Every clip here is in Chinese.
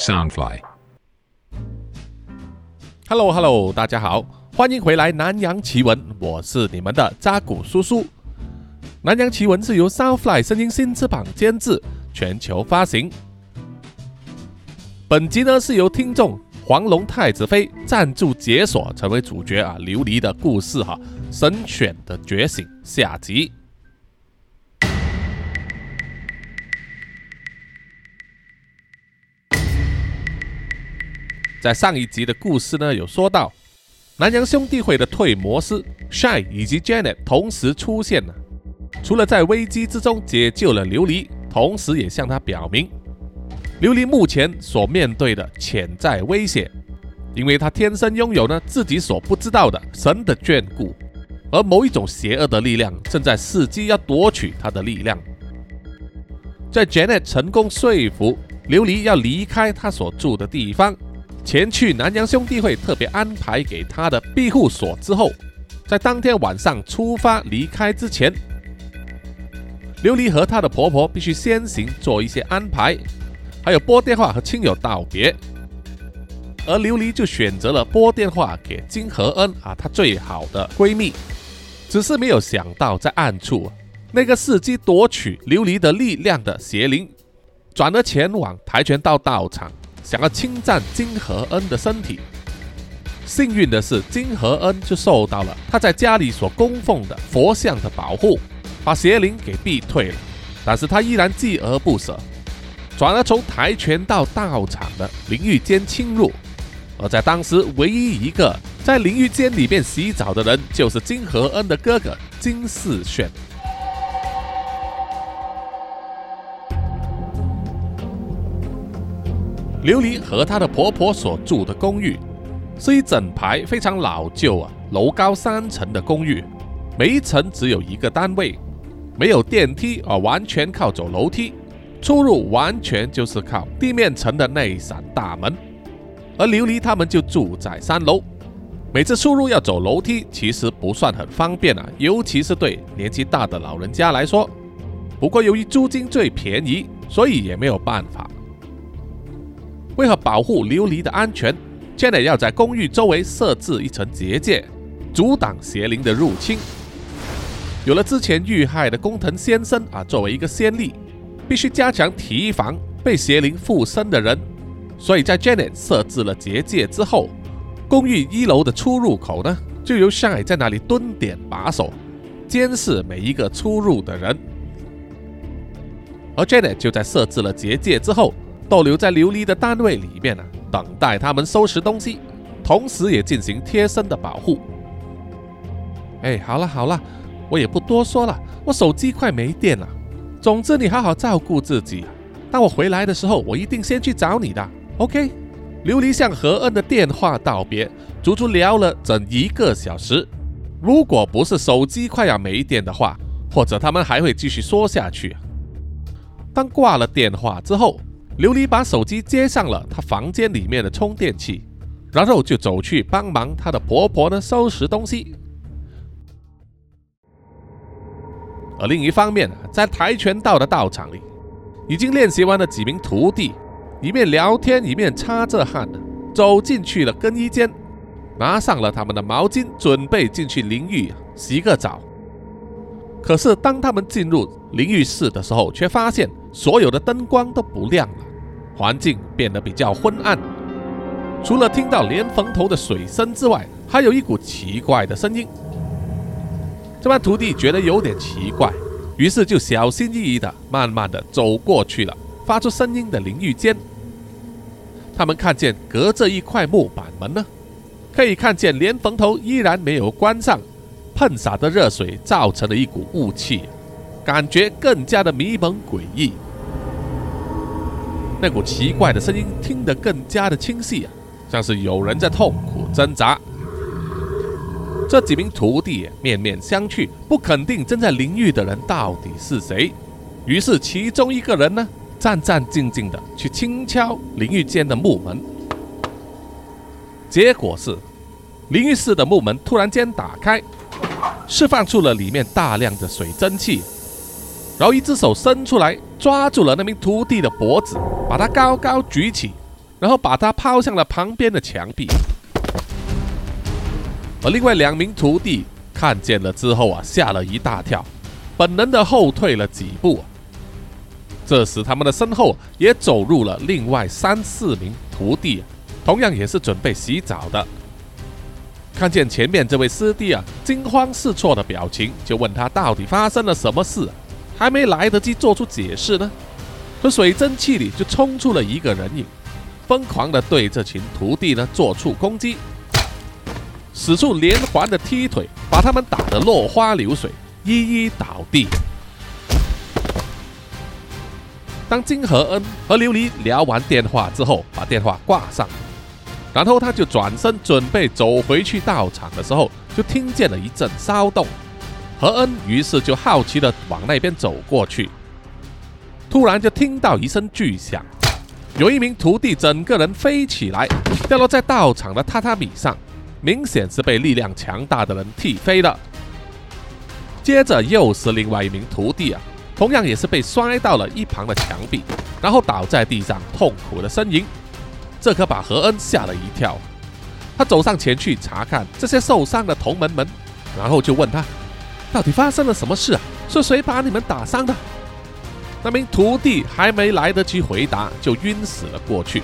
Soundfly，Hello Hello，大家好，欢迎回来《南洋奇闻》，我是你们的扎古叔叔。《南洋奇闻》是由 Soundfly 声音新翅膀监制，全球发行。本集呢是由听众黄龙太子妃赞助解锁，成为主角啊，琉璃的故事哈，神犬的觉醒下集。在上一集的故事呢，有说到南洋兄弟会的退魔师 Shy 以及 Janet 同时出现了，除了在危机之中解救了琉璃，同时也向他表明，琉璃目前所面对的潜在威胁，因为他天生拥有呢自己所不知道的神的眷顾，而某一种邪恶的力量正在伺机要夺取他的力量。在 Janet 成功说服琉璃要离开他所住的地方。前去南洋兄弟会特别安排给他的庇护所之后，在当天晚上出发离开之前，琉璃和她的婆婆必须先行做一些安排，还有拨电话和亲友道别。而琉璃就选择了拨电话给金和恩啊，她最好的闺蜜。只是没有想到，在暗处那个伺机夺取琉璃的力量的邪灵，转而前往跆拳道道场。想要侵占金和恩的身体，幸运的是，金和恩就受到了他在家里所供奉的佛像的保护，把邪灵给逼退了。但是他依然锲而不舍，转而从跆拳道道场的淋浴间侵入。而在当时，唯一一个在淋浴间里面洗澡的人，就是金和恩的哥哥金世炫。琉璃和她的婆婆所住的公寓，是一整排非常老旧啊，楼高三层的公寓，每一层只有一个单位，没有电梯啊，完全靠走楼梯，出入完全就是靠地面层的那一扇大门。而琉璃他们就住在三楼，每次出入要走楼梯，其实不算很方便啊，尤其是对年纪大的老人家来说。不过由于租金最便宜，所以也没有办法。为了保护琉璃的安全，Janet 要在公寓周围设置一层结界，阻挡邪灵的入侵。有了之前遇害的工藤先生啊，作为一个先例，必须加强提防被邪灵附身的人。所以在 Janet 设置了结界之后，公寓一楼的出入口呢，就由 Shy 在那里蹲点把守，监视每一个出入的人。而 Janet 就在设置了结界之后。逗留在琉璃的单位里面呢，等待他们收拾东西，同时也进行贴身的保护。哎，好了好了，我也不多说了，我手机快没电了。总之，你好好照顾自己。当我回来的时候，我一定先去找你的。OK。琉璃向何恩的电话道别，足足聊了整一个小时。如果不是手机快要没电的话，或者他们还会继续说下去。当挂了电话之后。琉璃把手机接上了她房间里面的充电器，然后就走去帮忙她的婆婆呢收拾东西。而另一方面，在跆拳道的道场里，已经练习完了几名徒弟，一面聊天一面擦着汗，走进去了更衣间，拿上了他们的毛巾，准备进去淋浴洗个澡。可是当他们进入淋浴室的时候，却发现所有的灯光都不亮了。环境变得比较昏暗，除了听到连峰头的水声之外，还有一股奇怪的声音。这帮徒弟觉得有点奇怪，于是就小心翼翼的、慢慢的走过去了发出声音的淋浴间。他们看见隔着一块木板门呢，可以看见连峰头依然没有关上，喷洒的热水造成了一股雾气，感觉更加的迷蒙诡异。那股奇怪的声音听得更加的清晰啊，像是有人在痛苦挣扎。这几名徒弟面面相觑，不肯定正在淋浴的人到底是谁。于是其中一个人呢，战战兢兢的去轻敲淋浴间的木门。结果是，淋浴室的木门突然间打开，释放出了里面大量的水蒸气。然后一只手伸出来，抓住了那名徒弟的脖子，把他高高举起，然后把他抛向了旁边的墙壁。而另外两名徒弟看见了之后啊，吓了一大跳，本能的后退了几步。这时，他们的身后也走入了另外三四名徒弟，同样也是准备洗澡的。看见前面这位师弟啊，惊慌失措的表情，就问他到底发生了什么事。还没来得及做出解释呢，可水蒸气里就冲出了一个人影，疯狂的对这群徒弟呢做出攻击，使出连环的踢腿，把他们打得落花流水，一一倒地。当金和恩和琉璃聊完电话之后，把电话挂上，然后他就转身准备走回去道场的时候，就听见了一阵骚动。何恩于是就好奇的往那边走过去，突然就听到一声巨响，有一名徒弟整个人飞起来，掉落在道场的榻榻米上，明显是被力量强大的人踢飞了。接着又是另外一名徒弟啊，同样也是被摔到了一旁的墙壁，然后倒在地上痛苦的呻吟，这可把何恩吓了一跳。他走上前去查看这些受伤的同门们，然后就问他。到底发生了什么事啊？是谁把你们打伤的？那名徒弟还没来得及回答，就晕死了过去。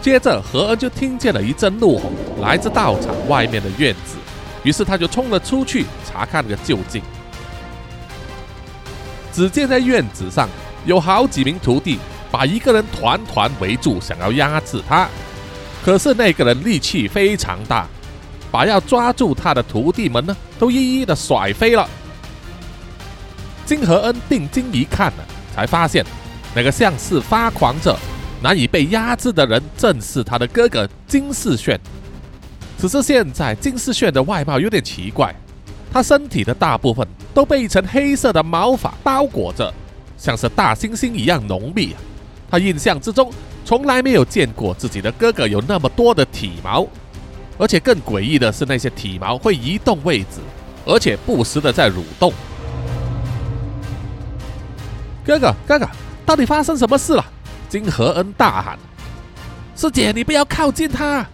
接着，何恩就听见了一阵怒吼，来自道场外面的院子，于是他就冲了出去查看个究竟。只见在院子上有好几名徒弟把一个人团团围住，想要压制他。可是那个人力气非常大。把要抓住他的徒弟们呢，都一一的甩飞了。金和恩定睛一看呢，才发现那个像是发狂者、难以被压制的人，正是他的哥哥金世炫。只是现在金世炫的外貌有点奇怪，他身体的大部分都被一层黑色的毛发包裹着，像是大猩猩一样浓密。他印象之中从来没有见过自己的哥哥有那么多的体毛。而且更诡异的是，那些体毛会移动位置，而且不时的在蠕动。哥哥，哥哥，到底发生什么事了？金和恩大喊：“师姐，你不要靠近他！”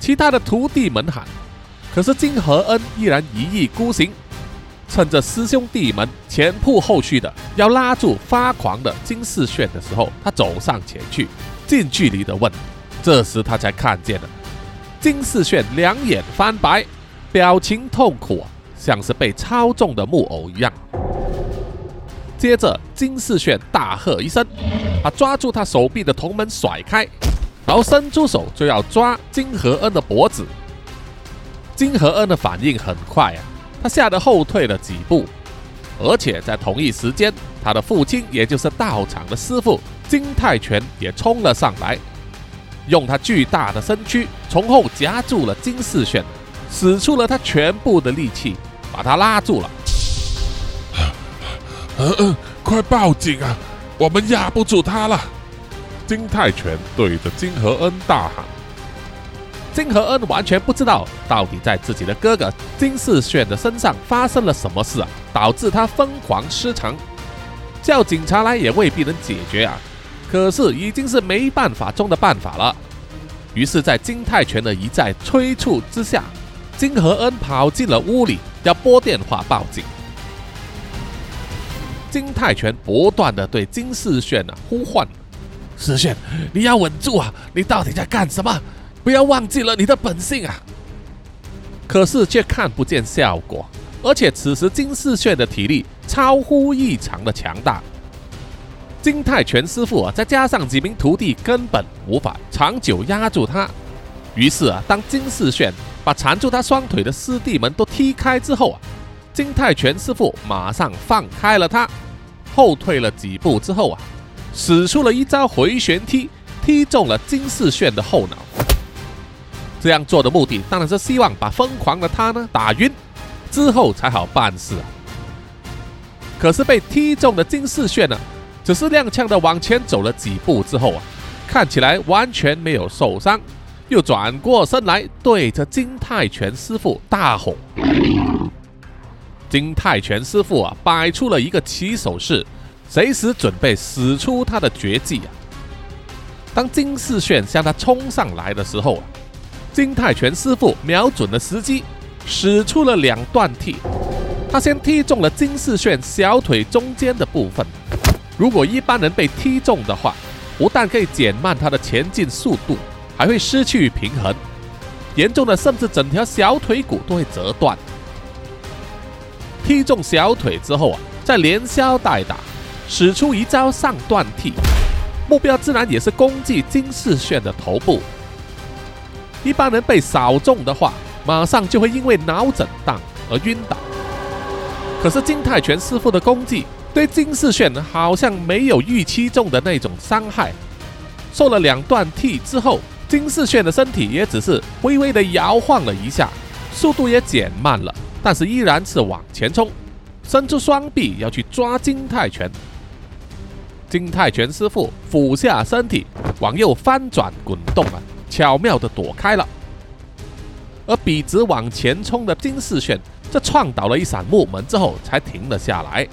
其他的徒弟们喊。可是金和恩依然一意孤行，趁着师兄弟们前仆后继的要拉住发狂的金世炫的时候，他走上前去，近距离的问。这时他才看见了。金世炫两眼翻白，表情痛苦啊，像是被操纵的木偶一样。接着，金世炫大喝一声，把抓住他手臂的同门甩开，然后伸出手就要抓金和恩的脖子。金和恩的反应很快啊，他吓得后退了几步，而且在同一时间，他的父亲，也就是道场的师傅金泰拳也冲了上来。用他巨大的身躯从后夹住了金世炫，使出了他全部的力气，把他拉住了。嗯嗯，快报警啊！我们压不住他了！金泰拳对着金和恩大喊。金和恩完全不知道到底在自己的哥哥金世炫的身上发生了什么事啊，导致他疯狂失常。叫警察来也未必能解决啊。可是已经是没办法中的办法了。于是，在金泰拳的一再催促之下，金和恩跑进了屋里，要拨电话报警。金泰拳不断的对金世炫啊呼唤：“世炫，你要稳住啊！你到底在干什么？不要忘记了你的本性啊！”可是却看不见效果，而且此时金世炫的体力超乎异常的强大。金泰拳师傅啊，再加上几名徒弟，根本无法长久压住他。于是啊，当金世炫把缠住他双腿的师弟们都踢开之后啊，金泰拳师傅马上放开了他，后退了几步之后啊，使出了一招回旋踢，踢中了金世炫的后脑。这样做的目的当然是希望把疯狂的他呢打晕，之后才好办事啊。可是被踢中的金世炫呢？只是踉跄的往前走了几步之后啊，看起来完全没有受伤，又转过身来对着金泰拳师傅大吼。金泰拳师傅啊，摆出了一个起手式，随时准备使出他的绝技啊。当金世炫向他冲上来的时候啊，金泰拳师傅瞄准了时机，使出了两段踢。他先踢中了金世炫小腿中间的部分。如果一般人被踢中的话，不但可以减慢他的前进速度，还会失去平衡，严重的甚至整条小腿骨都会折断。踢中小腿之后啊，再连削带打，使出一招上段踢。目标自然也是攻击金世炫的头部。一般人被扫中的话，马上就会因为脑震荡而晕倒。可是金泰拳师傅的功绩对金世炫好像没有预期中的那种伤害。受了两段踢之后，金世炫的身体也只是微微的摇晃了一下，速度也减慢了，但是依然是往前冲，伸出双臂要去抓金泰拳。金泰拳师傅俯下身体，往右翻转滚动啊，巧妙的躲开了。而笔直往前冲的金世炫，这撞倒了一扇木门之后，才停了下来。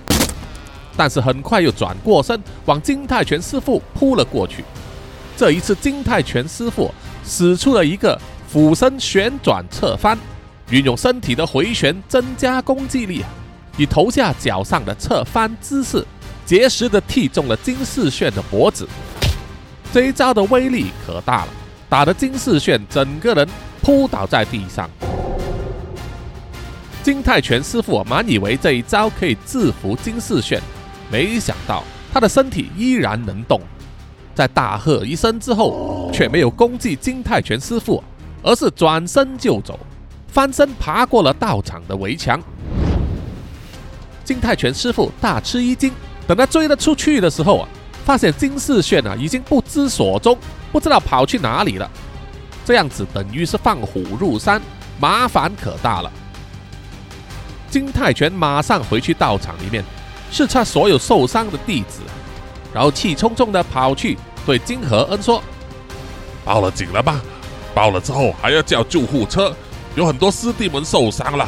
但是很快又转过身，往金泰拳师傅扑了过去。这一次，金泰拳师傅使出了一个俯身旋转侧翻，运用身体的回旋增加攻击力，以头下脚上的侧翻姿势。结实的踢中了金世炫的脖子，这一招的威力可大了，打得金世炫整个人扑倒在地上。金泰拳师傅满以为这一招可以制服金世炫，没想到他的身体依然能动，在大喝一声之后，却没有攻击金泰拳师傅，而是转身就走，翻身爬过了道场的围墙。金泰拳师傅大吃一惊。等他追了出去的时候啊，发现金世炫啊已经不知所踪，不知道跑去哪里了。这样子等于是放虎入山，麻烦可大了。金泰拳马上回去道场里面视察所有受伤的弟子，然后气冲冲的跑去对金和恩说：“报了警了吧？报了之后还要叫救护车，有很多师弟们受伤了，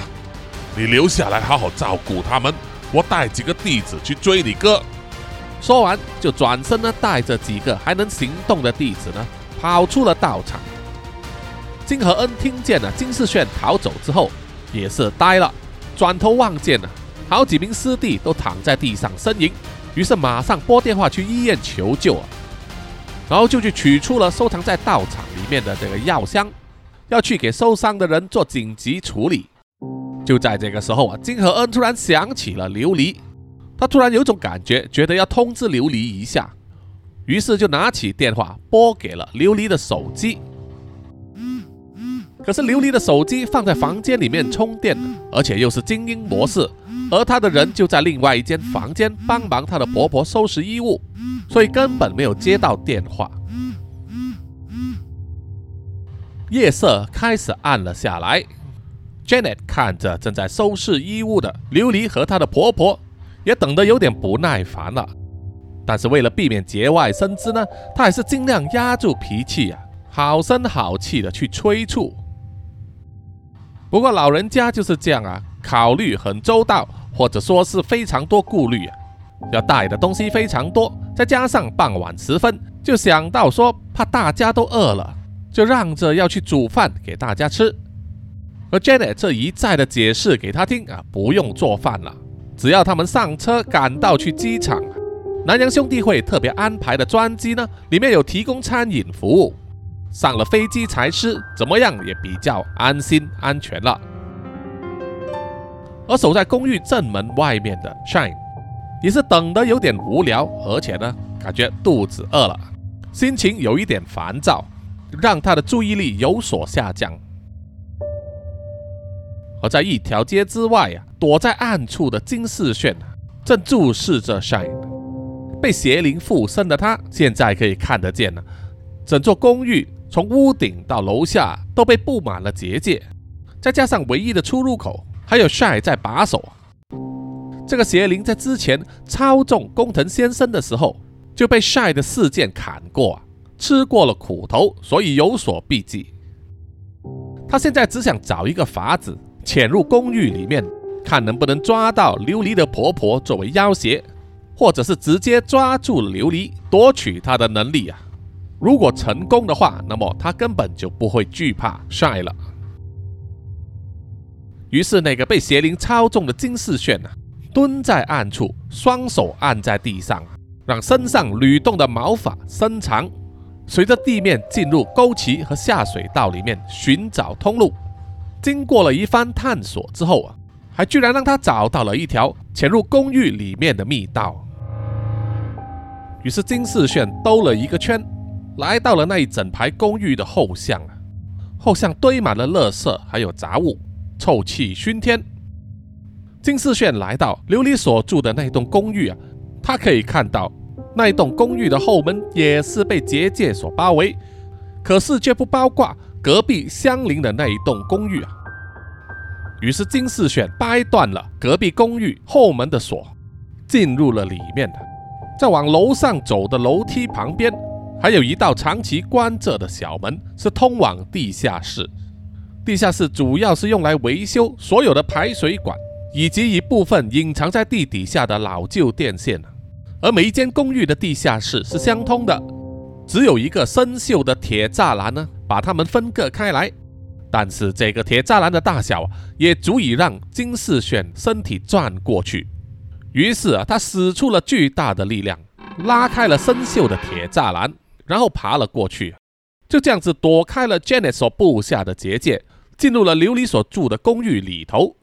你留下来好好照顾他们。”我带几个弟子去追你哥。说完，就转身呢，带着几个还能行动的弟子呢，跑出了道场。金和恩听见了金世炫逃走之后，也是呆了，转头望见了好几名师弟都躺在地上呻吟，于是马上拨电话去医院求救啊，然后就去取出了收藏在道场里面的这个药箱，要去给受伤的人做紧急处理。就在这个时候啊，金和恩突然想起了琉璃，他突然有种感觉，觉得要通知琉璃一下，于是就拿起电话拨给了琉璃的手机。可是琉璃的手机放在房间里面充电，而且又是静音模式，而他的人就在另外一间房间帮忙他的婆婆收拾衣物，所以根本没有接到电话。夜色开始暗了下来。Janet 看着正在收拾衣物的琉璃和她的婆婆，也等得有点不耐烦了。但是为了避免节外生枝呢，他还是尽量压住脾气啊，好声好气的去催促。不过老人家就是这样啊，考虑很周到，或者说是非常多顾虑，要带的东西非常多，再加上傍晚时分，就想到说怕大家都饿了，就让着要去煮饭给大家吃。而 Janet 这一再的解释给他听啊，不用做饭了，只要他们上车赶到去机场，南洋兄弟会特别安排的专机呢，里面有提供餐饮服务，上了飞机才吃，怎么样也比较安心安全了。而守在公寓正门外面的 Shine 也是等得有点无聊，而且呢，感觉肚子饿了，心情有一点烦躁，让他的注意力有所下降。而在一条街之外啊，躲在暗处的金世炫正注视着 Shine。被邪灵附身的他，现在可以看得见了，整座公寓从屋顶到楼下都被布满了结界，再加上唯一的出入口还有 Shine 在把守。这个邪灵在之前操纵工藤先生的时候，就被 Shine 的事件砍过，吃过了苦头，所以有所避忌。他现在只想找一个法子。潜入公寓里面，看能不能抓到琉璃的婆婆作为要挟，或者是直接抓住琉璃，夺取她的能力啊！如果成功的话，那么他根本就不会惧怕晒了。于是，那个被邪灵操纵的金世炫啊，蹲在暗处，双手按在地上，让身上蠕动的毛发伸长，随着地面进入沟渠和下水道里面寻找通路。经过了一番探索之后啊，还居然让他找到了一条潜入公寓里面的密道。于是金世炫兜了一个圈，来到了那一整排公寓的后巷啊，后巷堆满了垃圾还有杂物。臭气熏天。金世炫来到琉璃所住的那栋公寓啊，他可以看到那一栋公寓的后门也是被结界所包围，可是却不包括隔壁相邻的那一栋公寓啊。于是金世炫掰断了隔壁公寓后门的锁，进入了里面的。在往楼上走的楼梯旁边，还有一道长期关着的小门，是通往地下室。地下室主要是用来维修所有的排水管，以及一部分隐藏在地底下的老旧电线。而每一间公寓的地下室是相通的，只有一个生锈的铁栅栏呢，把它们分割开来。但是这个铁栅栏的大小也足以让金世炫身体转过去。于是啊，他使出了巨大的力量，拉开了生锈的铁栅栏，然后爬了过去，就这样子躲开了 Janet 所布下的结界。进入了琉璃所住的公寓里头。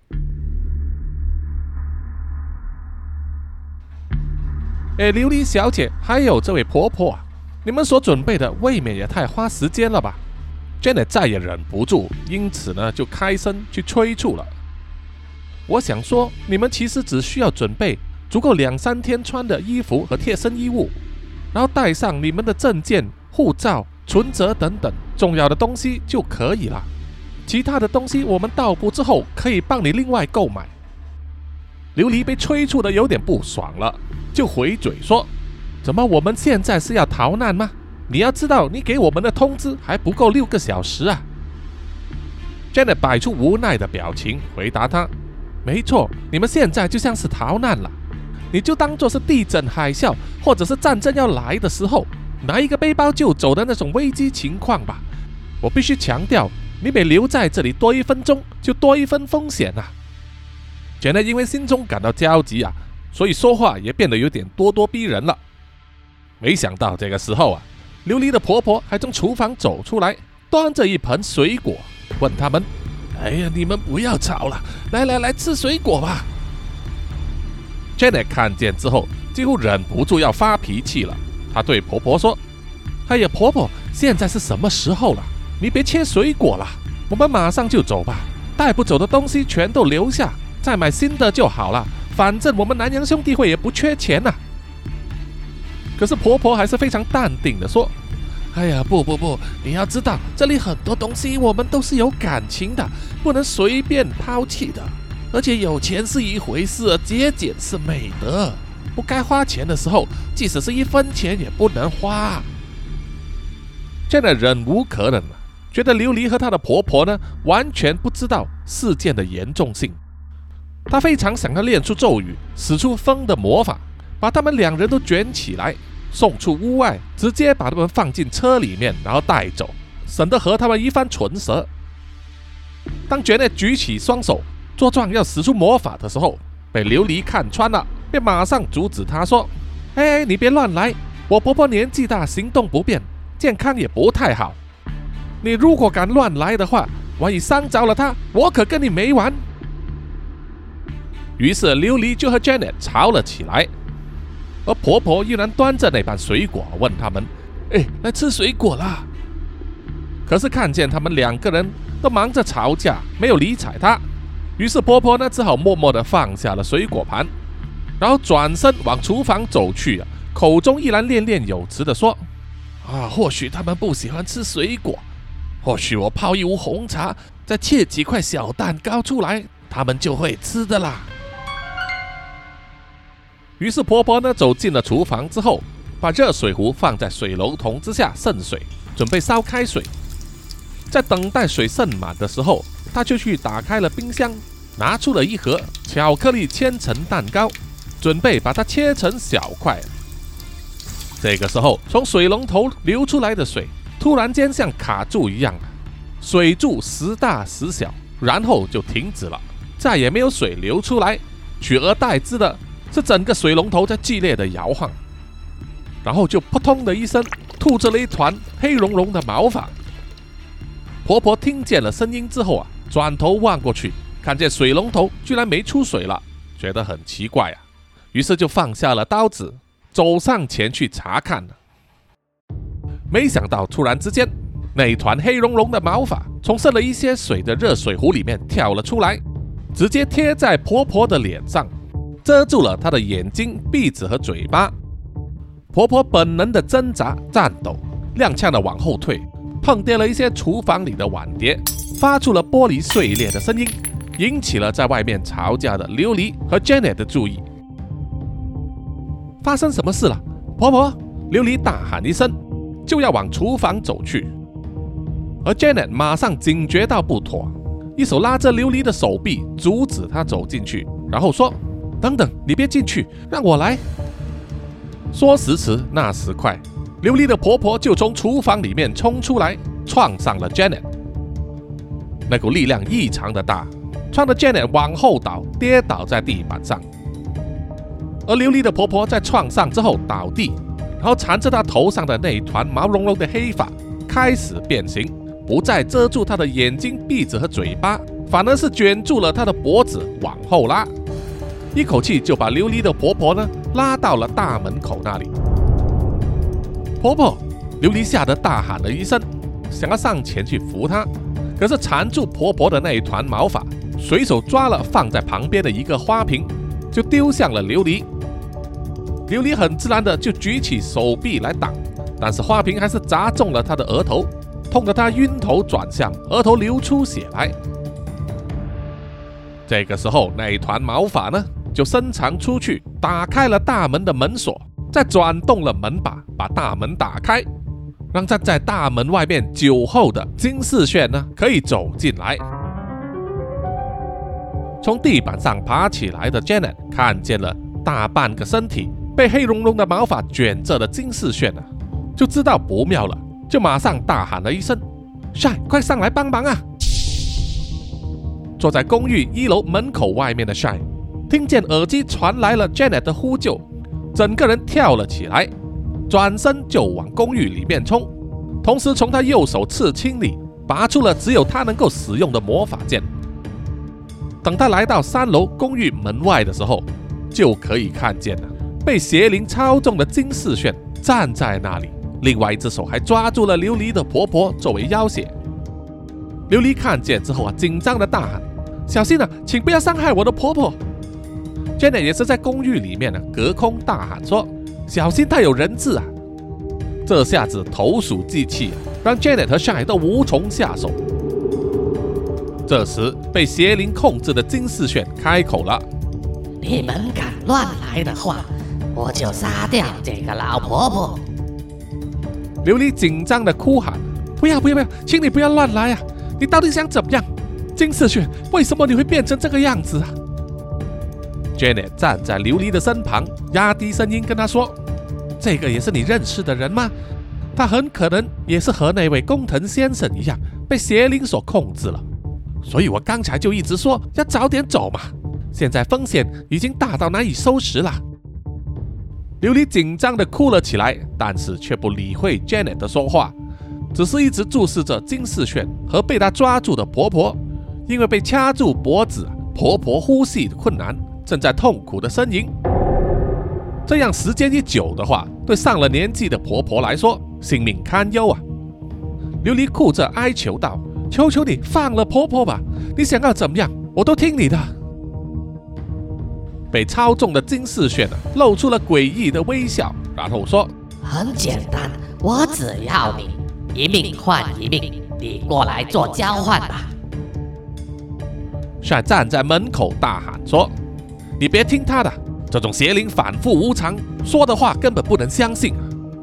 哎，琉璃小姐，还有这位婆婆啊，你们所准备的未免也太花时间了吧？Janet 再也忍不住，因此呢，就开声去催促了。我想说，你们其实只需要准备足够两三天穿的衣服和贴身衣物，然后带上你们的证件、护照、存折等等重要的东西就可以了。其他的东西我们到步之后可以帮你另外购买。琉璃被催促的有点不爽了，就回嘴说：“怎么我们现在是要逃难吗？你要知道，你给我们的通知还不够六个小时啊。”Janet 摆出无奈的表情，回答他：“没错，你们现在就像是逃难了，你就当做是地震、海啸或者是战争要来的时候，拿一个背包就走的那种危机情况吧。我必须强调。”你每留在这里多一分钟，就多一分风险啊！简单因为心中感到焦急啊，所以说话也变得有点咄咄逼人了。没想到这个时候啊，琉璃的婆婆还从厨房走出来，端着一盆水果，问他们：“哎呀，你们不要吵了，来来来，吃水果吧。” Janet 看见之后，几乎忍不住要发脾气了。她对婆婆说：“哎呀，婆婆，现在是什么时候了？”你别切水果了，我们马上就走吧。带不走的东西全都留下，再买新的就好了。反正我们南洋兄弟会也不缺钱呐。可是婆婆还是非常淡定的说：“哎呀，不不不，你要知道，这里很多东西我们都是有感情的，不能随便抛弃的。而且有钱是一回事，节俭是美德。不该花钱的时候，即使是一分钱也不能花。”现在忍无可忍了。觉得琉璃和她的婆婆呢，完全不知道事件的严重性。她非常想要练出咒语，使出风的魔法，把他们两人都卷起来，送出屋外，直接把他们放进车里面，然后带走，省得和他们一番唇舌。当卷内举起双手作状要使出魔法的时候，被琉璃看穿了，便马上阻止他说：“哎，你别乱来！我婆婆年纪大，行动不便，健康也不太好。”你如果敢乱来的话，万一伤着了她，我可跟你没完。于是琉璃就和 Janet 吵了起来，而婆婆依然端着那盘水果问他们：“哎，来吃水果啦！”可是看见他们两个人都忙着吵架，没有理睬她，于是婆婆呢只好默默地放下了水果盘，然后转身往厨房走去，口中依然念念有词地说：“啊，或许他们不喜欢吃水果。”或许我泡一壶红茶，再切几块小蛋糕出来，他们就会吃的啦。于是婆婆呢走进了厨房之后，把热水壶放在水龙头之下渗水，准备烧开水。在等待水渗满的时候，她就去打开了冰箱，拿出了一盒巧克力千层蛋糕，准备把它切成小块。这个时候，从水龙头流出来的水突然间像卡住一样，水柱时大时小，然后就停止了，再也没有水流出来，取而代之的是整个水龙头在剧烈的摇晃，然后就扑通的一声吐出了一团黑茸茸的毛发。婆婆听见了声音之后啊，转头望过去，看见水龙头居然没出水了，觉得很奇怪啊，于是就放下了刀子，走上前去查看。没想到突然之间，那团黑茸茸的毛发从渗了一些水的热水壶里面跳了出来，直接贴在婆婆的脸上，遮住了她的眼睛、鼻子和嘴巴。婆婆本能的挣扎、颤抖，踉跄的往后退。碰跌了一些厨房里的碗碟，发出了玻璃碎裂的声音，引起了在外面吵架的琉璃和 Janet 的注意。发生什么事了，婆婆？琉璃大喊一声，就要往厨房走去。而 Janet 马上警觉到不妥，一手拉着琉璃的手臂，阻止她走进去，然后说：“等等，你别进去，让我来。”说时迟，那时快。琉璃的婆婆就从厨房里面冲出来，撞上了 Janet。那股力量异常的大，撞得 Janet 往后倒，跌倒在地板上。而琉璃的婆婆在撞上之后倒地，然后缠着她头上的那一团毛茸茸的黑发开始变形，不再遮住她的眼睛、鼻子和嘴巴，反而是卷住了她的脖子往后拉，一口气就把琉璃的婆婆呢拉到了大门口那里。婆婆，琉璃吓得大喊了一声，想要上前去扶她，可是缠住婆婆的那一团毛发，随手抓了放在旁边的一个花瓶，就丢向了琉璃。琉璃很自然的就举起手臂来挡，但是花瓶还是砸中了她的额头，痛得她晕头转向，额头流出血来。这个时候，那一团毛发呢，就伸长出去，打开了大门的门锁。再转动了门把，把大门打开，让站在大门外面酒后的金世炫呢可以走进来。从地板上爬起来的 Janet 看见了大半个身体被黑茸茸的毛发卷着的金世炫啊，就知道不妙了，就马上大喊了一声：“Shy，快上来帮忙啊！”坐在公寓一楼门口外面的 Shy 听见耳机传来了 Janet 的呼救。整个人跳了起来，转身就往公寓里面冲，同时从他右手刺青里拔出了只有他能够使用的魔法剑。等他来到三楼公寓门外的时候，就可以看见了被邪灵操纵的金世炫站在那里，另外一只手还抓住了琉璃的婆婆作为要挟。琉璃看见之后啊，紧张的大喊：“小心啊，请不要伤害我的婆婆！” Janet 也是在公寓里面呢，隔空大喊说：“小心，他有人质啊！”这下子投鼠忌器，让 Janet 和 Shine 都无从下手。这时，被邪灵控制的金世炫开口了：“你们敢乱来的话，我就杀掉这个老婆婆！”琉璃紧张的哭喊：“不要，不要，不要，请你不要乱来啊！你到底想怎么样？金世炫，为什么你会变成这个样子啊？” Janet 站在琉璃的身旁，压低声音跟他说：“这个也是你认识的人吗？他很可能也是和那位工藤先生一样被邪灵所控制了。所以我刚才就一直说要早点走嘛。现在风险已经大到难以收拾了。”琉璃紧张地哭了起来，但是却不理会 Janet 的说话，只是一直注视着金世炫和被他抓住的婆婆，因为被掐住脖子，婆婆呼吸困难。正在痛苦的呻吟，这样时间一久的话，对上了年纪的婆婆来说，性命堪忧啊！琉璃哭着哀求道：“求求你放了婆婆吧，你想要怎么样，我都听你的。”被操纵的金世炫啊，露出了诡异的微笑，然后说：“很简单，我只要你一命换一命，你过来做交换吧。”帅站在门口大喊说。你别听他的，这种邪灵反复无常，说的话根本不能相信。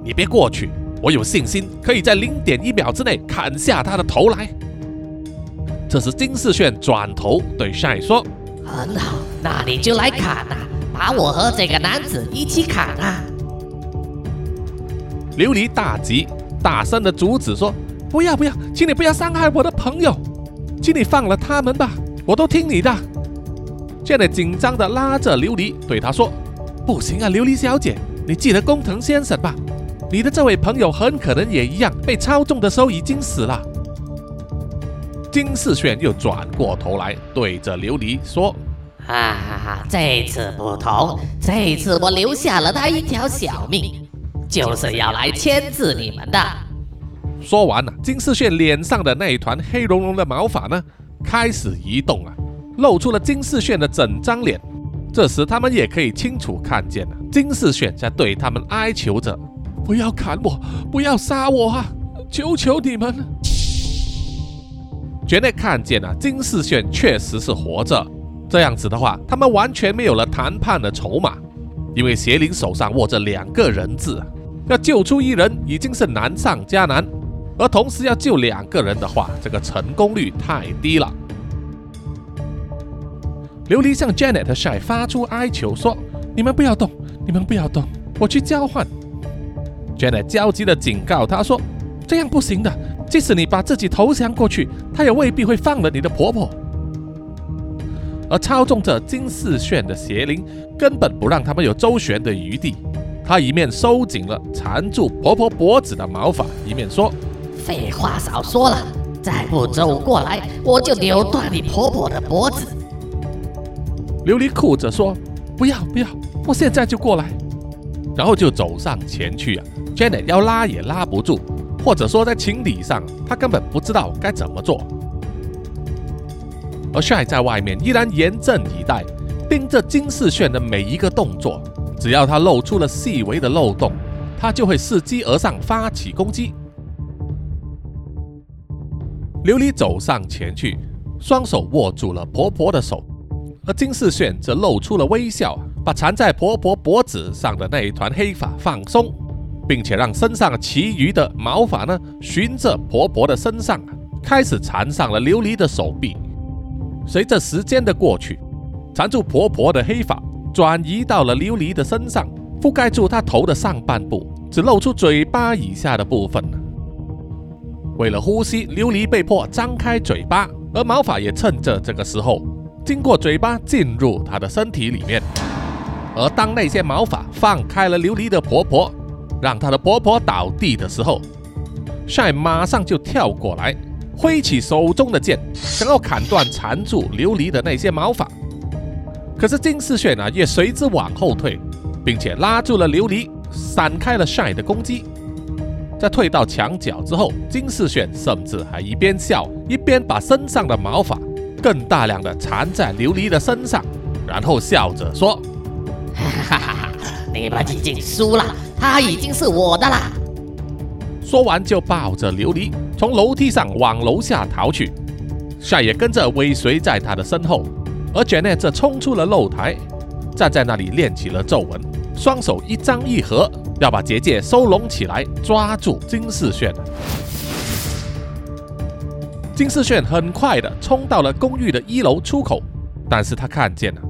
你别过去，我有信心可以在零点一秒之内砍下他的头来。这时金世炫转头对帅说：“很好，那你就来砍啊，把我和这个男子一起砍啊！”琉璃大急，大声的阻止说：“不要不要，请你不要伤害我的朋友，请你放了他们吧，我都听你的。” Janet 紧张的拉着琉璃，对他说：“不行啊，琉璃小姐，你记得工藤先生吧？你的这位朋友很可能也一样，被操纵的时候已经死了。”金世炫又转过头来，对着琉璃说：“啊，这次不同，这次我留下了他一条小命，就是要来牵制你们的。”说完了，金世炫脸上的那一团黑茸茸的毛发呢，开始移动了，露出了金世炫的整张脸。这时，他们也可以清楚看见了，金世炫在对他们哀求着：“不要砍我，不要杀我啊！求求你们！”绝对看见了金世炫确实是活着，这样子的话，他们完全没有了谈判的筹码，因为邪灵手上握着两个人质，要救出一人已经是难上加难，而同时要救两个人的话，这个成功率太低了。琉璃向 Janet 和 Shy 发出哀求说：“你们不要动，你们不要动，我去交换。”Janet 焦急地警告他说：“这样不行的。”即使你把自己投降过去，他也未必会放了你的婆婆。而操纵着金世炫的邪灵根本不让他们有周旋的余地。他一面收紧了缠住婆婆脖子的毛发，一面说：“废话少说了，再不走过来，我就扭断你婆婆的脖子。”琉璃哭着说：“不要不要，我现在就过来。”然后就走上前去啊，Janet 要拉也拉不住。或者说，在情理上，他根本不知道该怎么做。而 Shy 在外面依然严阵以待，盯着金世炫的每一个动作。只要他露出了细微的漏洞，他就会伺机而上，发起攻击。琉璃走上前去，双手握住了婆婆的手，而金世炫则露出了微笑，把缠在婆婆脖子上的那一团黑发放松。并且让身上其余的毛发呢，循着婆婆的身上开始缠上了琉璃的手臂。随着时间的过去，缠住婆婆的黑发转移到了琉璃的身上，覆盖住她头的上半部，只露出嘴巴以下的部分为了呼吸，琉璃被迫张开嘴巴，而毛发也趁着这个时候经过嘴巴进入他的身体里面。而当那些毛发放开了琉璃的婆婆。让她的婆婆倒地的时候帅马上就跳过来，挥起手中的剑，想要砍断缠住琉璃的那些毛发。可是金世炫呢，也随之往后退，并且拉住了琉璃，闪开了帅的攻击。在退到墙角之后，金世炫甚至还一边笑，一边把身上的毛发更大量的缠在琉璃的身上，然后笑着说：“哈哈哈，你们已经输了。”他已经是我的啦！说完就抱着琉璃从楼梯上往楼下逃去，帅也跟着尾随在他的身后，而 Janet 则冲出了露台，站在那里练起了皱纹，双手一张一合，要把结界收拢起来，抓住金世炫。金世炫很快的冲到了公寓的一楼出口，但是他看见了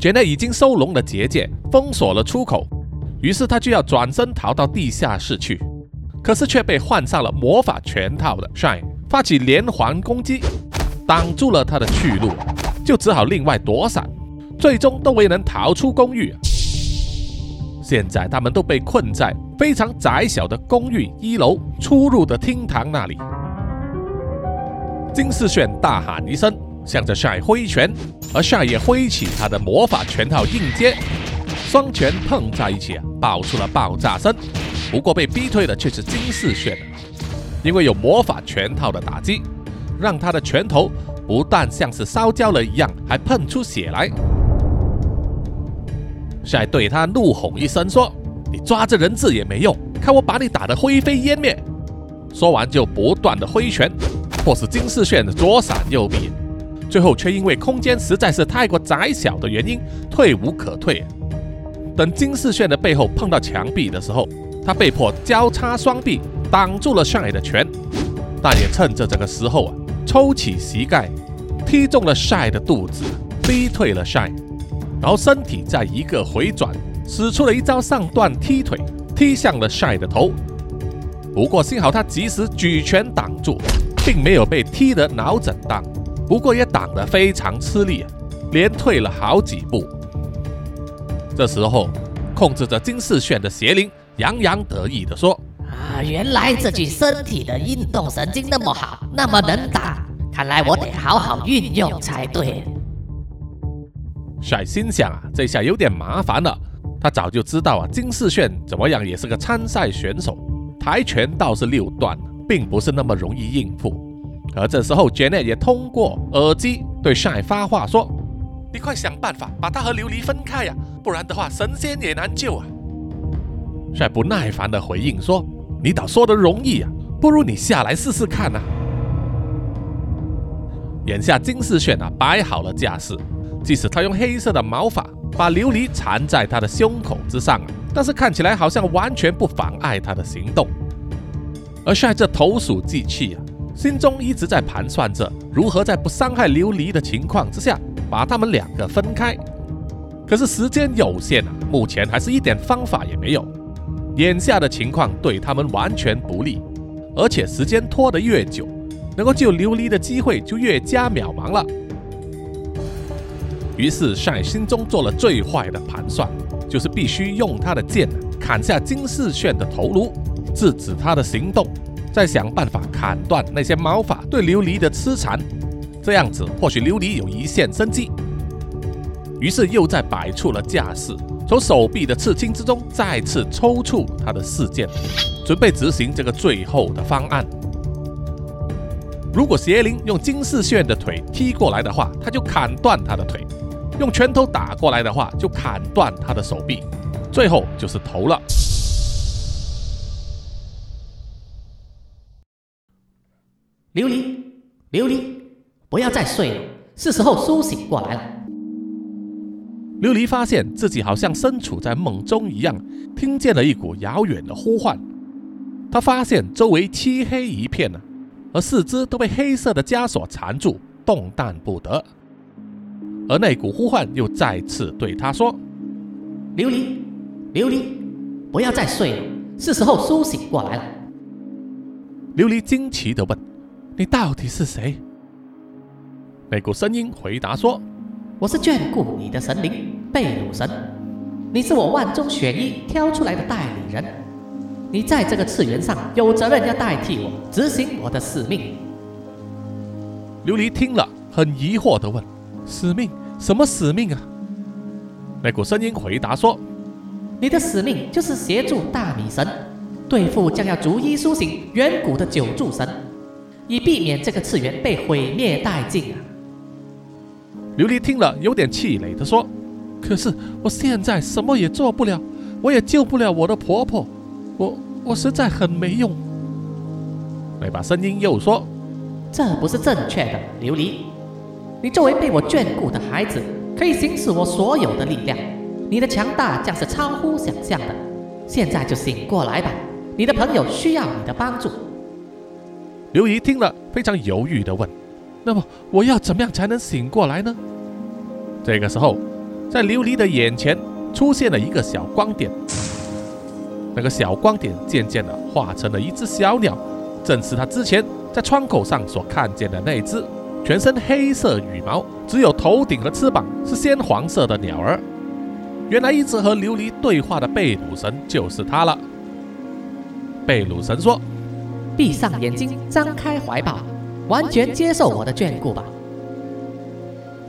Janet 已经收拢了结界，封锁了出口。于是他就要转身逃到地下室去，可是却被换上了魔法全套的 Shine 发起连环攻击，挡住了他的去路，就只好另外躲闪，最终都未能逃出公寓。现在他们都被困在非常窄小的公寓一楼出入的厅堂那里。金世炫大喊一声，向着 Shine 挥拳，而 Shine 也挥起他的魔法拳套应接。双拳碰在一起，爆出了爆炸声。不过被逼退的却是金世炫，因为有魔法拳套的打击，让他的拳头不但像是烧焦了一样，还喷出血来。帅对他怒吼一声说：“你抓着人质也没用，看我把你打得灰飞烟灭！”说完就不断的挥拳，迫使金世炫的左闪右避，最后却因为空间实在是太过窄小的原因，退无可退。等金世炫的背后碰到墙壁的时候，他被迫交叉双臂挡住了帅的拳，但也趁着这个时候啊，抽起膝盖踢中了帅的肚子，逼退了帅然后身体再一个回转，使出了一招上段踢腿，踢向了帅的头，不过幸好他及时举拳挡住，并没有被踢得脑震荡，不过也挡得非常吃力，连退了好几步。这时候，控制着金世炫的邪灵洋洋得意地说：“啊，原来这具身体的运动神经那么好，那么能打，看来我得好好运用才对。”帅心想啊，这下有点麻烦了。他早就知道啊，金世炫怎么样也是个参赛选手，跆拳道是六段，并不是那么容易应付。而这时候，Janet 也通过耳机对帅发话说：“你快想办法把他和琉璃分开呀，不然的话，神仙也难救啊。”帅不耐烦地回应说：“你倒说的容易啊，不如你下来试试看啊。”眼下金世炫啊，摆好了架势。即使他用黑色的毛发把琉璃缠在他的胸口之上，但是看起来好像完全不妨碍他的行动。而帅这投鼠忌器啊，心中一直在盘算着如何在不伤害琉璃的情况之下把他们两个分开。可是时间有限啊，目前还是一点方法也没有。眼下的情况对他们完全不利，而且时间拖得越久，能够救琉璃的机会就越加渺茫了。于是，帅心中做了最坏的盘算，就是必须用他的剑砍下金世炫的头颅，制止他的行动，再想办法砍断那些毛发对琉璃的痴缠，这样子或许琉璃有一线生机。于是，又在摆出了架势，从手臂的刺青之中再次抽出他的四剑，准备执行这个最后的方案。如果邪灵用金世炫的腿踢过来的话，他就砍断他的腿。用拳头打过来的话，就砍断他的手臂，最后就是头了。琉璃，琉璃，不要再睡了，是时候苏醒过来了。琉璃发现自己好像身处在梦中一样，听见了一股遥远的呼唤。他发现周围漆黑一片呢，而四肢都被黑色的枷锁缠住，动弹不得。而那股呼唤又再次对他说：“琉璃，琉璃，不要再睡了，是时候苏醒过来了。”琉璃惊奇地问：“你到底是谁？”那股声音回答说：“我是眷顾你的神灵贝鲁神，你是我万中选一挑出来的代理人，你在这个次元上有责任要代替我执行我的使命。”琉璃听了，很疑惑地问。使命？什么使命啊？那股声音回答说：“你的使命就是协助大米神对付将要逐一苏醒远古的九柱神，以避免这个次元被毁灭殆尽啊！”琉璃听了，有点气馁地说：“可是我现在什么也做不了，我也救不了我的婆婆，我我实在很没用。”那把声音又说：“这不是正确的，琉璃。”你作为被我眷顾的孩子，可以行使我所有的力量。你的强大将是超乎想象的。现在就醒过来吧，你的朋友需要你的帮助。刘姨听了，非常犹豫地问：“那么我要怎么样才能醒过来呢？”这个时候，在琉璃的眼前出现了一个小光点，那个小光点渐渐地化成了一只小鸟，正是他之前在窗口上所看见的那只。全身黑色羽毛，只有头顶和翅膀是鲜黄色的鸟儿。原来一直和琉璃对话的贝鲁神就是他了。贝鲁神说：“闭上眼睛，张开怀抱，完全接受我的眷顾吧。”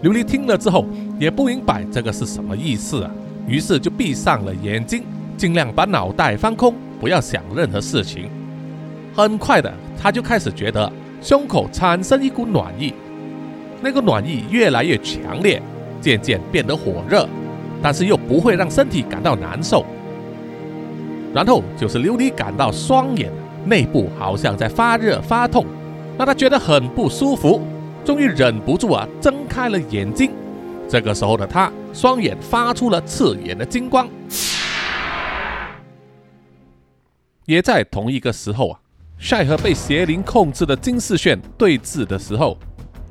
琉璃听了之后也不明白这个是什么意思啊，于是就闭上了眼睛，尽量把脑袋放空，不要想任何事情。很快的，他就开始觉得胸口产生一股暖意。那个暖意越来越强烈，渐渐变得火热，但是又不会让身体感到难受。然后就是琉璃感到双眼内部好像在发热发痛，让他觉得很不舒服。终于忍不住啊，睁开了眼睛。这个时候的他，双眼发出了刺眼的金光。也在同一个时候啊，晒和被邪灵控制的金世炫对峙的时候。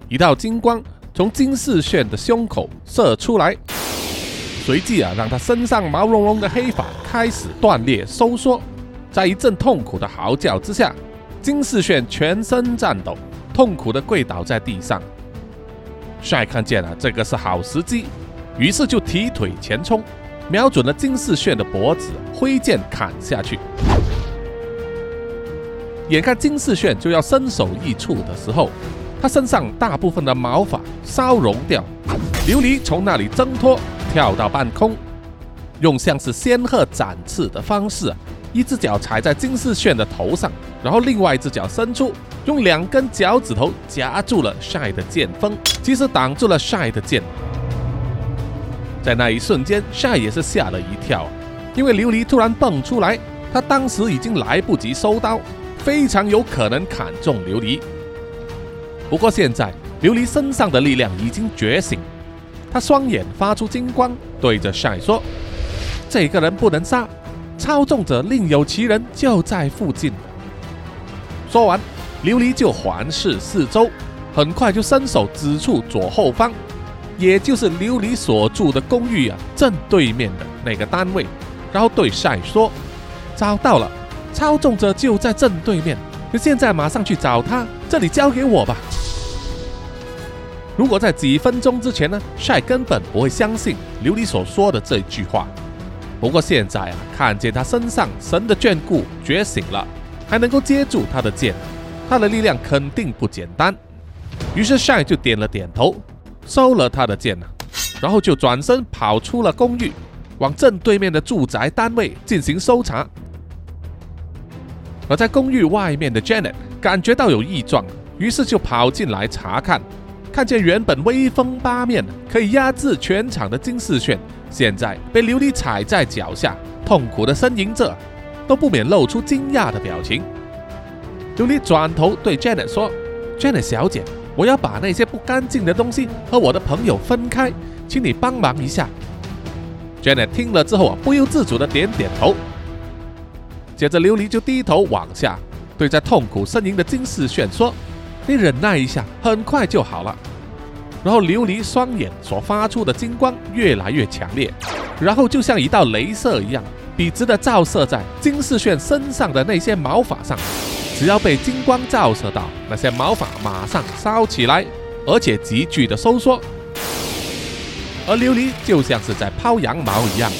一道金光从金世炫的胸口射出来，随即啊，让他身上毛茸茸的黑发开始断裂收缩，在一阵痛苦的嚎叫之下，金世炫全身颤抖，痛苦的跪倒在地上。帅看见了这个是好时机，于是就提腿前冲，瞄准了金世炫的脖子，挥剑砍下去。眼看金世炫就要身首异处的时候，他身上大部分的毛发烧融掉，琉璃从那里挣脱，跳到半空，用像是仙鹤展翅的方式，一只脚踩在金世炫的头上，然后另外一只脚伸出，用两根脚趾头夹住了晒的剑锋，及时挡住了晒的剑。在那一瞬间，晒也是吓了一跳，因为琉璃突然蹦出来，他当时已经来不及收刀。非常有可能砍中琉璃。不过现在琉璃身上的力量已经觉醒，他双眼发出金光，对着晒说：“这个人不能杀，操纵者另有其人，就在附近。”说完，琉璃就环视四周，很快就伸手指出左后方，也就是琉璃所住的公寓啊正对面的那个单位，然后对晒说：“找到了。”操纵者就在正对面，你现在马上去找他，这里交给我吧。如果在几分钟之前呢，帅根本不会相信琉璃所说的这句话。不过现在啊，看见他身上神的眷顾觉醒了，还能够接住他的剑，他的力量肯定不简单。于是帅就点了点头，收了他的剑然后就转身跑出了公寓，往正对面的住宅单位进行搜查。而在公寓外面的 Janet 感觉到有异状，于是就跑进来查看。看见原本威风八面、可以压制全场的金世炫，现在被琉璃踩在脚下，痛苦的呻吟着，都不免露出惊讶的表情。琉璃转头对 Janet 说：“Janet 小姐，我要把那些不干净的东西和我的朋友分开，请你帮忙一下。”Janet 听了之后啊，不由自主的点点头。接着，琉璃就低头往下，对在痛苦呻吟的金世炫说：“你忍耐一下，很快就好了。”然后，琉璃双眼所发出的金光越来越强烈，然后就像一道镭射一样，笔直的照射在金世炫身上的那些毛发上。只要被金光照射到，那些毛发马上烧起来，而且急剧的收缩。而琉璃就像是在抛羊毛一样。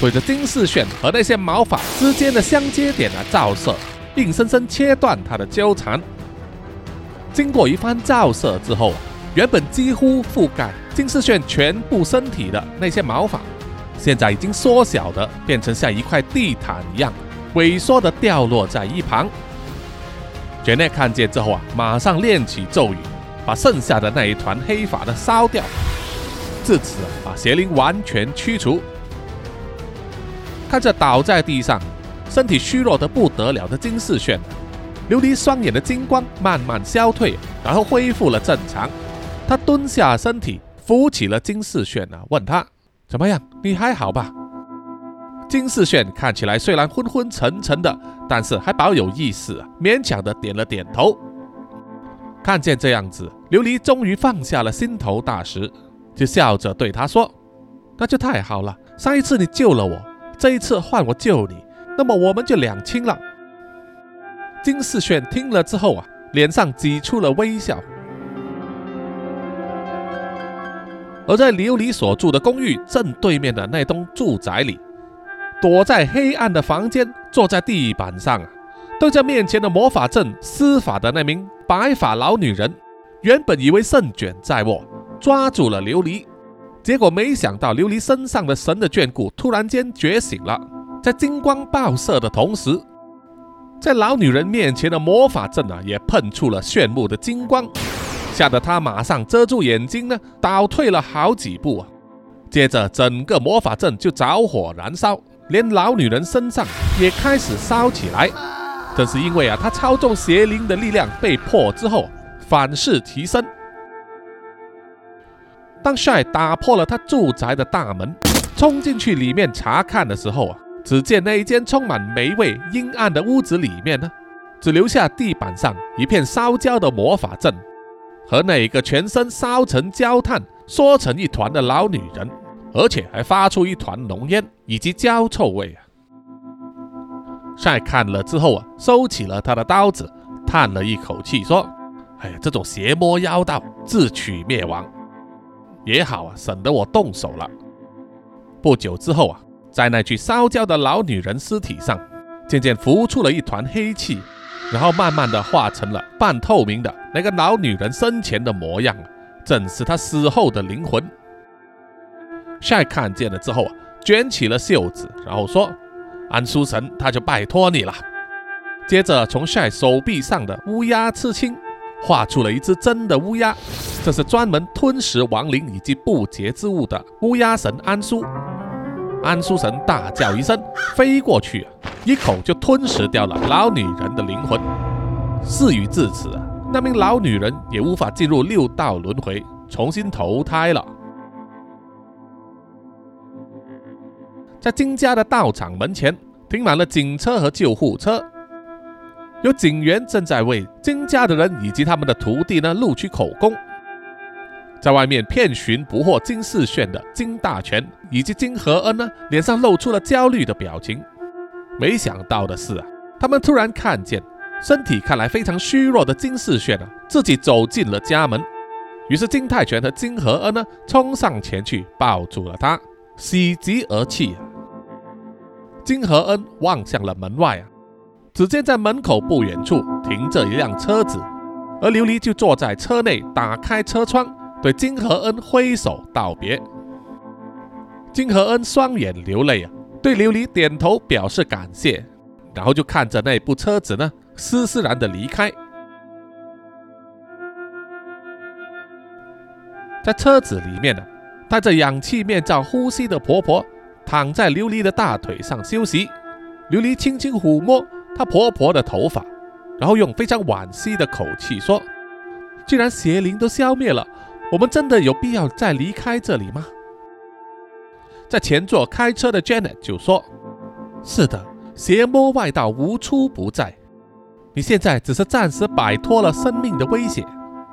对着金世炫和那些毛发之间的相接点的照射，硬生生切断他的纠缠。经过一番照射之后，原本几乎覆盖金世炫全部身体的那些毛发，现在已经缩小的变成像一块地毯一样，萎缩的掉落在一旁。杰内看见之后啊，马上念起咒语，把剩下的那一团黑发的烧掉，至此把邪灵完全驱除。看着倒在地上、身体虚弱的不得了的金世炫，琉璃双眼的金光慢慢消退，然后恢复了正常。他蹲下身体，扶起了金世炫啊，问他怎么样？你还好吧？金世炫看起来虽然昏昏沉沉的，但是还保有意识，勉强的点了点头。看见这样子，琉璃终于放下了心头大石，就笑着对他说：“那就太好了，上一次你救了我。”这一次换我救你，那么我们就两清了。金世炫听了之后啊，脸上挤出了微笑。而在琉璃所住的公寓正对面的那栋住宅里，躲在黑暗的房间，坐在地板上啊，对着面前的魔法阵施法的那名白发老女人，原本以为胜券在握，抓住了琉璃。结果没想到，琉璃身上的神的眷顾突然间觉醒了，在金光爆射的同时，在老女人面前的魔法阵啊，也喷出了炫目的金光，吓得他马上遮住眼睛呢，倒退了好几步啊。接着，整个魔法阵就着火燃烧，连老女人身上也开始烧起来。正是因为啊，他操纵邪灵的力量被破之后，反噬提升。当帅打破了他住宅的大门，冲进去里面查看的时候啊，只见那一间充满霉味、阴暗的屋子里面呢，只留下地板上一片烧焦的魔法阵，和那一个全身烧成焦炭、缩成一团的老女人，而且还发出一团浓烟以及焦臭味啊！帅看了之后啊，收起了他的刀子，叹了一口气说：“哎呀，这种邪魔妖道，自取灭亡也好啊，省得我动手了。”不久之后啊，在那具烧焦的老女人尸体上，渐渐浮出了一团黑气，然后慢慢的化成了半透明的那个老女人生前的模样，正是她死后的灵魂。帅看见了之后啊，卷起了袖子，然后说：“安书神，他就拜托你了。”接着从帅手臂上的乌鸦刺青画出了一只真的乌鸦，这是专门吞食亡灵以及不洁之物的乌鸦神安叔。安书神大叫一声，飞过去，一口就吞噬掉了老女人的灵魂。事已至此，那名老女人也无法进入六道轮回，重新投胎了。在金家的道场门前停满了警车和救护车，有警员正在为金家的人以及他们的徒弟呢录取口供。在外面遍寻不获金世炫的金大全以及金和恩呢，脸上露出了焦虑的表情。没想到的是啊，他们突然看见身体看来非常虚弱的金世炫啊，自己走进了家门。于是金泰全和金和恩呢，冲上前去抱住了他，喜极而泣。金和恩望向了门外啊，只见在门口不远处停着一辆车子，而琉璃就坐在车内，打开车窗对金和恩挥手道别。金和恩双眼流泪啊，对琉璃点头表示感谢，然后就看着那部车子呢，斯斯然的离开。在车子里面呢，戴着氧气面罩呼吸的婆婆。躺在琉璃的大腿上休息，琉璃轻轻抚摸她婆婆的头发，然后用非常惋惜的口气说：“既然邪灵都消灭了，我们真的有必要再离开这里吗？”在前座开车的 Janet 就说：“是的，邪魔外道无处不在，你现在只是暂时摆脱了生命的威胁，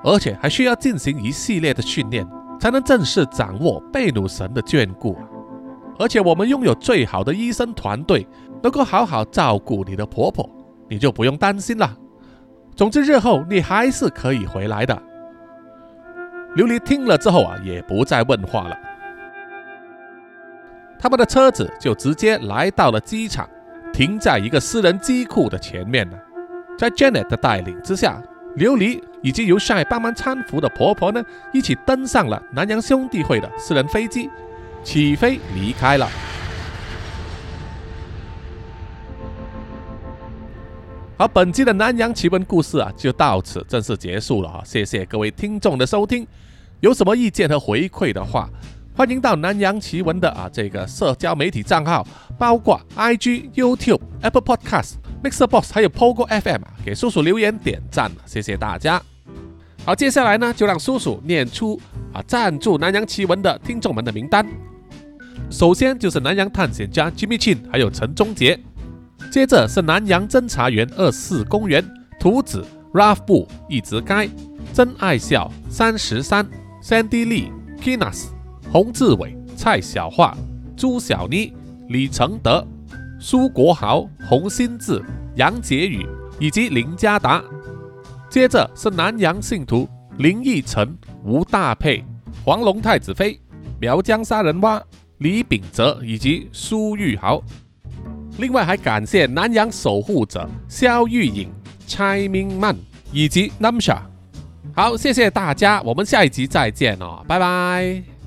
而且还需要进行一系列的训练，才能正式掌握贝努神的眷顾。”而且我们拥有最好的医生团队，能够好好照顾你的婆婆，你就不用担心了。总之，日后你还是可以回来的。琉璃听了之后啊，也不再问话了。他们的车子就直接来到了机场，停在一个私人机库的前面呢。在 Janet 的带领之下，琉璃以及由晒帮忙搀扶的婆婆呢，一起登上了南洋兄弟会的私人飞机。起飞离开了。好，本期的南洋奇闻故事啊，就到此正式结束了哈。谢谢各位听众的收听，有什么意见和回馈的话，欢迎到南洋奇闻的啊这个社交媒体账号，包括 IG、YouTube、Apple Podcast、Mixer Box 还有 Pogo FM，给叔叔留言点赞，谢谢大家。好，接下来呢，就让叔叔念出啊赞助南洋奇闻的听众们的名单。首先就是南洋探险家 Jimmy Chin，还有陈忠杰。接着是南洋侦查员二四公园图子 Ralph 布一直该真爱笑三十三 Sandy Lee Kinas 洪志伟蔡小桦朱小妮李承德苏国豪洪新志杨杰宇以及林家达。接着是南洋信徒林奕晨吴大佩黄龙太子妃苗疆杀人蛙。李秉哲以及苏玉豪，另外还感谢南洋守护者肖玉颖、蔡明曼以及 Namsha。好，谢谢大家，我们下一集再见哦，拜拜。